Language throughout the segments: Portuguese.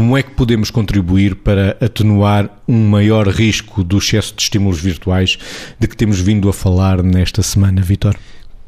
Como é que podemos contribuir para atenuar um maior risco do excesso de estímulos virtuais de que temos vindo a falar nesta semana, Vitor?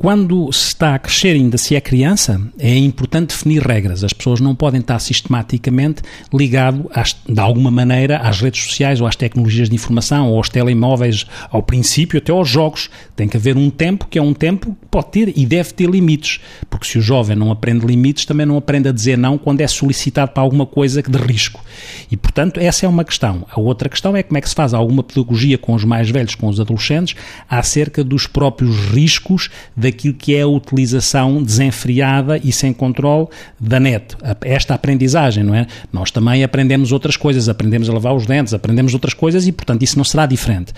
Quando se está a crescer, ainda se é criança, é importante definir regras. As pessoas não podem estar sistematicamente ligado, às, de alguma maneira, às redes sociais ou às tecnologias de informação ou aos telemóveis, ao princípio, até aos jogos. Tem que haver um tempo que é um tempo que pode ter e deve ter limites. Porque se o jovem não aprende limites, também não aprende a dizer não quando é solicitado para alguma coisa de risco. E, portanto, essa é uma questão. A outra questão é como é que se faz alguma pedagogia com os mais velhos, com os adolescentes, acerca dos próprios riscos da daquilo que é a utilização desenfreada e sem controle da net. Esta aprendizagem, não é? Nós também aprendemos outras coisas, aprendemos a lavar os dentes, aprendemos outras coisas e, portanto, isso não será diferente.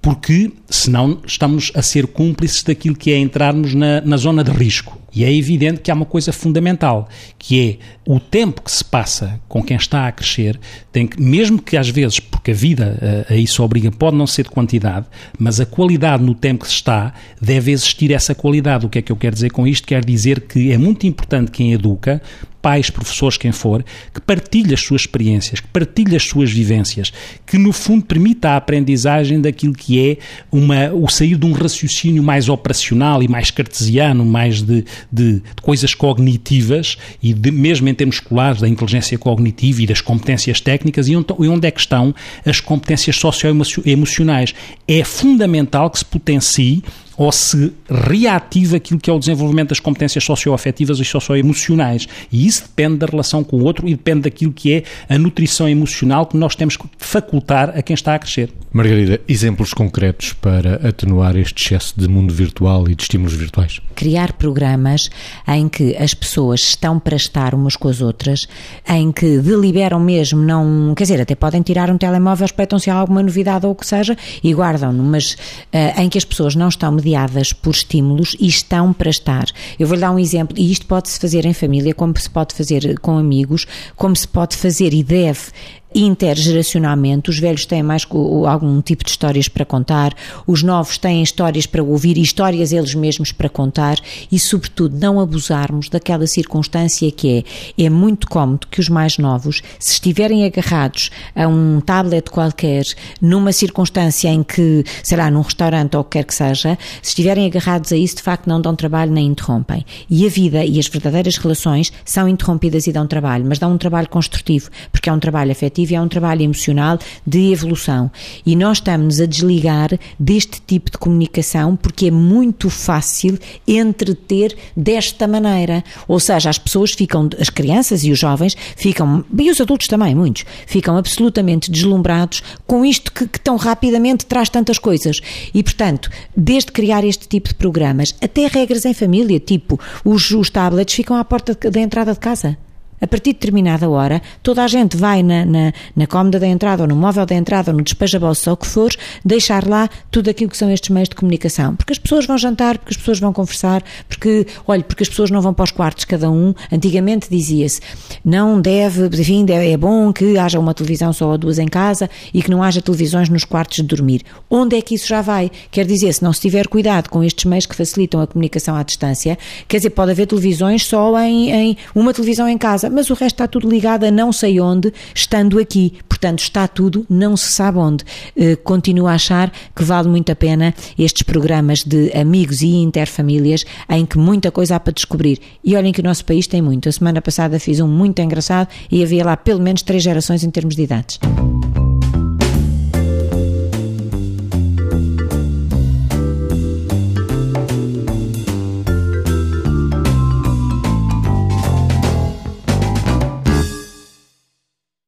Porque, senão, estamos a ser cúmplices daquilo que é entrarmos na, na zona de risco. E é evidente que há uma coisa fundamental, que é o tempo que se passa com quem está a crescer, tem que, mesmo que às vezes, porque a vida a, a isso obriga, pode não ser de quantidade, mas a qualidade no tempo que se está, deve existir essa qualidade. O que é que eu quero dizer com isto? Quer dizer que é muito importante quem educa pais, professores, quem for, que partilhe as suas experiências, que partilhe as suas vivências, que no fundo permita a aprendizagem daquilo que é uma, o sair de um raciocínio mais operacional e mais cartesiano, mais de, de, de coisas cognitivas e de, mesmo em termos escolares da inteligência cognitiva e das competências técnicas e onde, onde é que estão as competências socioemocionais. É fundamental que se potencie ou se reativa aquilo que é o desenvolvimento das competências socioafetivas e socioemocionais. E isso depende da relação com o outro e depende daquilo que é a nutrição emocional que nós temos que facultar a quem está a crescer. Margarida, exemplos concretos para atenuar este excesso de mundo virtual e de estímulos virtuais? Criar programas em que as pessoas estão para estar umas com as outras, em que deliberam mesmo, não, quer dizer, até podem tirar um telemóvel, respeitam-se a alguma novidade ou o que seja e guardam-no, mas uh, em que as pessoas não estão mediadas por estímulos e estão para estar. Eu vou-lhe dar um exemplo, e isto pode-se fazer em família, como se pode fazer com amigos, como se pode fazer e deve intergeracionalmente. Os velhos têm mais algum tipo de histórias para contar, os novos têm histórias para ouvir e histórias eles mesmos para contar e, sobretudo, não abusarmos daquela circunstância que é, é muito cómodo que os mais novos, se estiverem agarrados a um tablet qualquer, numa circunstância em que, sei lá, num restaurante ou o que quer que seja, se estiverem agarrados a isso, de facto não dão trabalho nem interrompem. E a vida e as verdadeiras relações são interrompidas e dão trabalho, mas dão um trabalho construtivo, porque é um trabalho afetivo afetivo e é um trabalho emocional de evolução. E nós estamos a desligar deste tipo de comunicação porque é muito fácil entreter desta maneira. Ou seja, as pessoas ficam, as crianças e os jovens ficam, e os adultos também, muitos, ficam absolutamente deslumbrados com isto que, que tão rapidamente traz tantas coisas. E, portanto, desde criar este tipo de programas, até regras em família, tipo os, os tablets ficam à porta da entrada de casa a partir de determinada hora, toda a gente vai na, na, na cómoda da entrada, ou no móvel da entrada, ou no despeja-bolsa, ou o que for, deixar lá tudo aquilo que são estes meios de comunicação. Porque as pessoas vão jantar, porque as pessoas vão conversar, porque, olha, porque as pessoas não vão para os quartos cada um. Antigamente dizia-se, não deve, enfim, é bom que haja uma televisão só ou duas em casa e que não haja televisões nos quartos de dormir. Onde é que isso já vai? Quer dizer, se não se tiver cuidado com estes meios que facilitam a comunicação à distância, quer dizer, pode haver televisões só em, em uma televisão em casa, mas o resto está tudo ligado a não sei onde, estando aqui. Portanto, está tudo, não se sabe onde. Uh, continuo a achar que vale muito a pena estes programas de amigos e interfamílias em que muita coisa há para descobrir. E olhem que o nosso país tem muito. A semana passada fiz um muito engraçado e havia lá pelo menos três gerações em termos de idades.